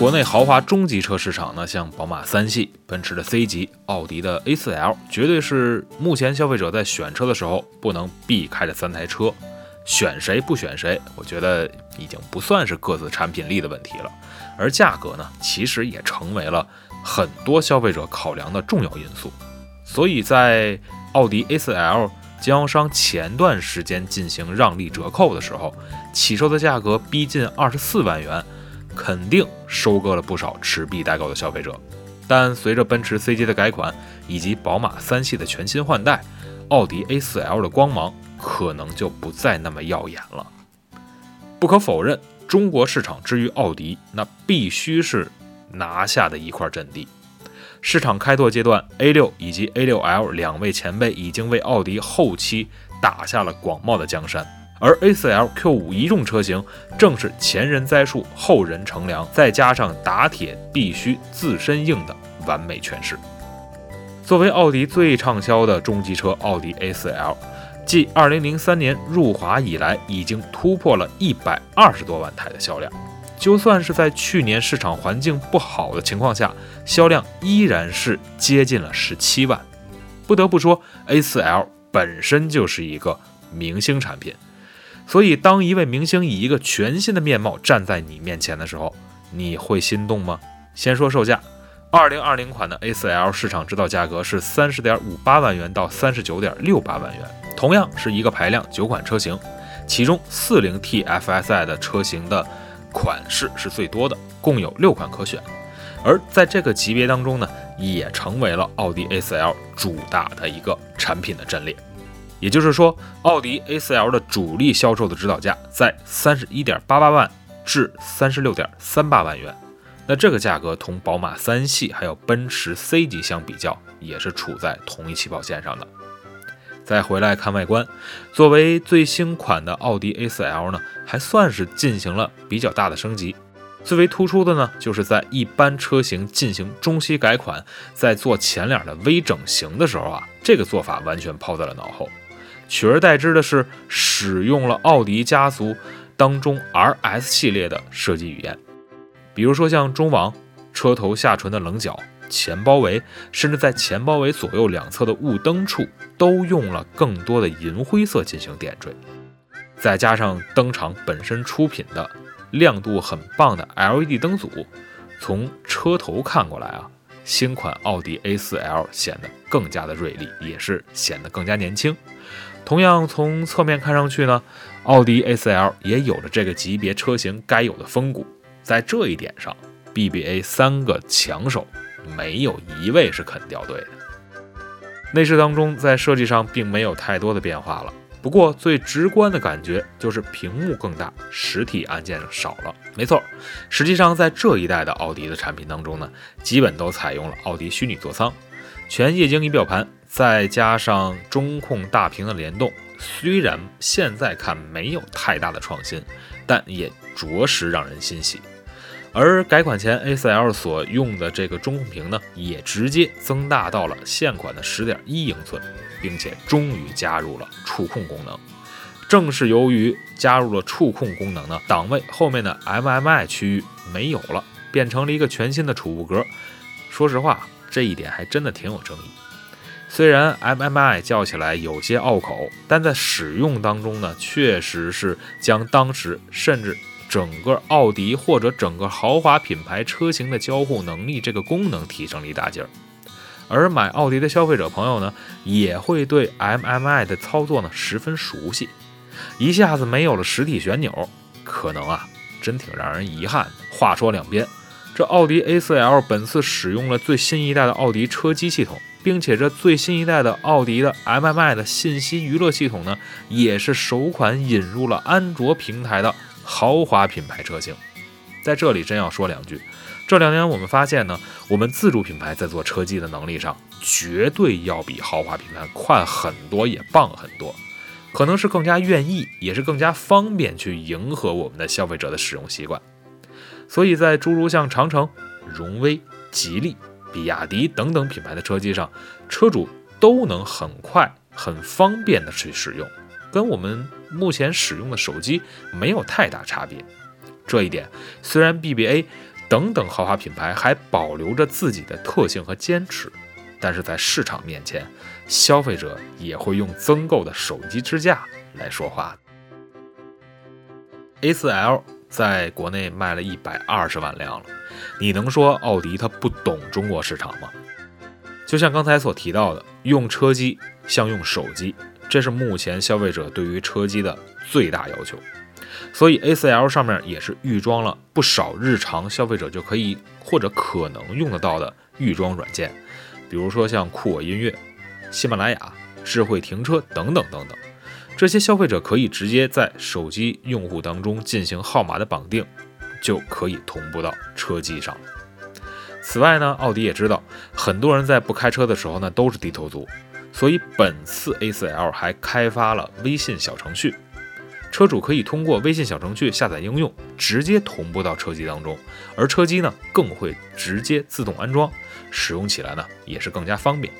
国内豪华中级车市场呢，像宝马三系、奔驰的 C 级、奥迪的 A4L，绝对是目前消费者在选车的时候不能避开的三台车。选谁不选谁，我觉得已经不算是各自产品力的问题了，而价格呢，其实也成为了很多消费者考量的重要因素。所以在奥迪 A4L 经销商前段时间进行让利折扣的时候，起售的价格逼近二十四万元。肯定收割了不少持币待购的消费者，但随着奔驰 C 级的改款以及宝马三系的全新换代，奥迪 A4L 的光芒可能就不再那么耀眼了。不可否认，中国市场之于奥迪，那必须是拿下的一块阵地。市场开拓阶段，A6 以及 A6L 两位前辈已经为奥迪后期打下了广袤的江山。而 A4L Q5 一众车型正是前人栽树，后人乘凉，再加上打铁必须自身硬的完美诠释。作为奥迪最畅销的中级车，奥迪 A4L 继2003年入华以来，已经突破了一百二十多万台的销量。就算是在去年市场环境不好的情况下，销量依然是接近了十七万。不得不说，A4L 本身就是一个明星产品。所以，当一位明星以一个全新的面貌站在你面前的时候，你会心动吗？先说售价，二零二零款的 A4L 市场指导价格是三十点五八万元到三十九点六八万元，同样是一个排量九款车型，其中四零 T FSI 的车型的款式是最多的，共有六款可选。而在这个级别当中呢，也成为了奥迪 A4L 主打的一个产品的阵列。也就是说，奥迪 A4L 的主力销售的指导价在三十一点八八万至三十六点三八万元。那这个价格同宝马三系还有奔驰 C 级相比较，也是处在同一起跑线上的。再回来看外观，作为最新款的奥迪 A4L 呢，还算是进行了比较大的升级。最为突出的呢，就是在一般车型进行中期改款，在做前脸的微整形的时候啊，这个做法完全抛在了脑后。取而代之的是，使用了奥迪家族当中 RS 系列的设计语言，比如说像中网、车头下唇的棱角、前包围，甚至在前包围左右两侧的雾灯处，都用了更多的银灰色进行点缀。再加上灯厂本身出品的亮度很棒的 LED 灯组，从车头看过来啊，新款奥迪 A4L 显得更加的锐利，也是显得更加年轻。同样从侧面看上去呢，奥迪 A4L 也有着这个级别车型该有的风骨。在这一点上，BBA 三个强手没有一位是肯掉队的。内饰当中在设计上并没有太多的变化了，不过最直观的感觉就是屏幕更大，实体按键少了。没错，实际上在这一代的奥迪的产品当中呢，基本都采用了奥迪虚拟座舱，全液晶仪表盘。再加上中控大屏的联动，虽然现在看没有太大的创新，但也着实让人欣喜。而改款前 A4L 所用的这个中控屏呢，也直接增大到了现款的十点一英寸，并且终于加入了触控功能。正是由于加入了触控功能呢，档位后面的 MMI 区域没有了，变成了一个全新的储物格。说实话，这一点还真的挺有争议。虽然 MMI 叫起来有些拗口，但在使用当中呢，确实是将当时甚至整个奥迪或者整个豪华品牌车型的交互能力这个功能提升了一大截儿。而买奥迪的消费者朋友呢，也会对 MMI 的操作呢十分熟悉，一下子没有了实体旋钮，可能啊真挺让人遗憾。话说两边，这奥迪 A4L 本次使用了最新一代的奥迪车机系统。并且这最新一代的奥迪的 MMI 的信息娱乐系统呢，也是首款引入了安卓平台的豪华品牌车型。在这里真要说两句，这两年我们发现呢，我们自主品牌在做车机的能力上，绝对要比豪华品牌快很多，也棒很多。可能是更加愿意，也是更加方便去迎合我们的消费者的使用习惯。所以在诸如像长城、荣威、吉利、比亚迪等等品牌的车机上，车主都能很快、很方便的去使用，跟我们目前使用的手机没有太大差别。这一点虽然 BBA 等等豪华品牌还保留着自己的特性和坚持，但是在市场面前，消费者也会用增购的手机支架来说话。A4L。在国内卖了一百二十万辆了，你能说奥迪它不懂中国市场吗？就像刚才所提到的，用车机像用手机，这是目前消费者对于车机的最大要求。所以 A4L 上面也是预装了不少日常消费者就可以或者可能用得到的预装软件，比如说像酷我音乐、喜马拉雅、智慧停车等等等等。这些消费者可以直接在手机用户当中进行号码的绑定，就可以同步到车机上。此外呢，奥迪也知道很多人在不开车的时候呢都是低头族，所以本次 A4L 还开发了微信小程序，车主可以通过微信小程序下载应用，直接同步到车机当中，而车机呢更会直接自动安装，使用起来呢也是更加方便。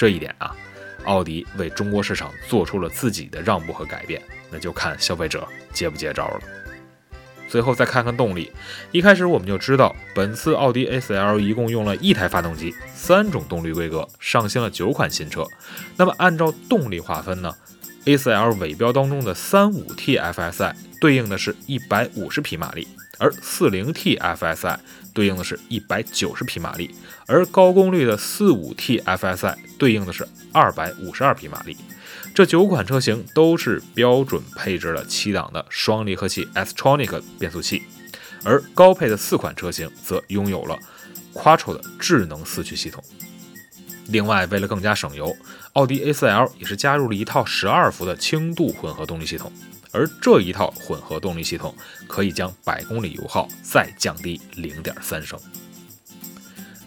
这一点啊。奥迪为中国市场做出了自己的让步和改变，那就看消费者接不接招了。最后再看看动力，一开始我们就知道，本次奥迪 A4L 一共用了一台发动机，三种动力规格，上新了九款新车。那么按照动力划分呢？A4L 尾标当中的 35T FSI 对应的是一百五十匹马力，而 40T FSI 对应的是一百九十匹马力，而高功率的 45T FSI 对应的是。二百五十二匹马力，这九款车型都是标准配置了七档的双离合器 S-tronic 变速器，而高配的四款车型则拥有了 Quattro 的智能四驱系统。另外，为了更加省油，奥迪 A4L 也是加入了一套十二伏的轻度混合动力系统，而这一套混合动力系统可以将百公里油耗再降低零点三升。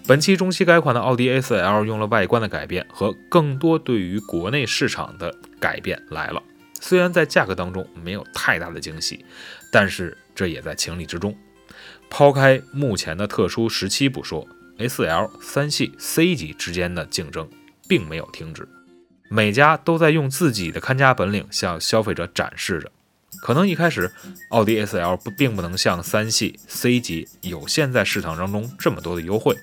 本期中期改款的奥迪 A4L 用了外观的改变和更多对于国内市场的改变来了。虽然在价格当中没有太大的惊喜，但是这也在情理之中。抛开目前的特殊时期不说，A4L 三系 C 级之间的竞争并没有停止，每家都在用自己的看家本领向消费者展示着。可能一开始奥迪 A4L 不并不能像三系 C 级有现在市场当中这么多的优惠。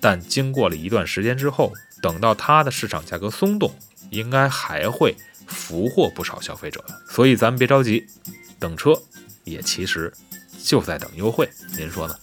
但经过了一段时间之后，等到它的市场价格松动，应该还会俘获不少消费者的。所以咱们别着急，等车也其实就在等优惠，您说呢？